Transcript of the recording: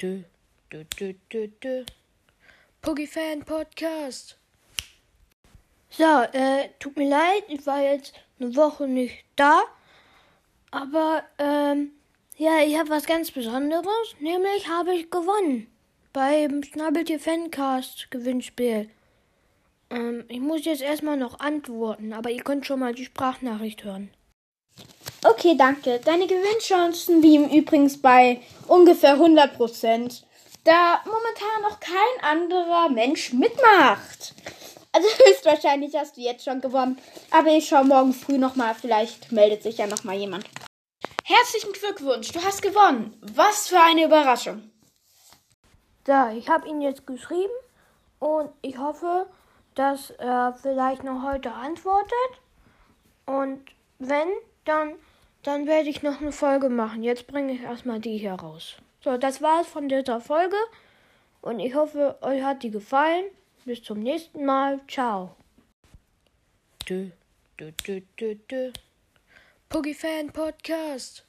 Dö, dö, dö, dö, dö. Puggy Fan Podcast. So, äh, tut mir leid, ich war jetzt eine Woche nicht da. Aber, ähm, ja, ich habe was ganz Besonderes. Nämlich habe ich gewonnen. Beim Schnabeltier Fancast Gewinnspiel. Ähm, ich muss jetzt erstmal noch antworten, aber ihr könnt schon mal die Sprachnachricht hören. Okay, danke. Deine Gewinnchancen liegen übrigens bei ungefähr 100 Prozent, da momentan noch kein anderer Mensch mitmacht. Also höchstwahrscheinlich hast du jetzt schon gewonnen, aber ich schaue morgen früh nochmal, vielleicht meldet sich ja nochmal jemand. Herzlichen Glückwunsch, du hast gewonnen. Was für eine Überraschung. So, ich habe ihn jetzt geschrieben und ich hoffe, dass er vielleicht noch heute antwortet. Und wenn, dann, dann werde ich noch eine Folge machen. Jetzt bringe ich erstmal die hier raus. So, das war's von dieser Folge. Und ich hoffe, euch hat die gefallen. Bis zum nächsten Mal. Ciao. Dö, dö, dö, dö, dö. Puggy Fan Podcast.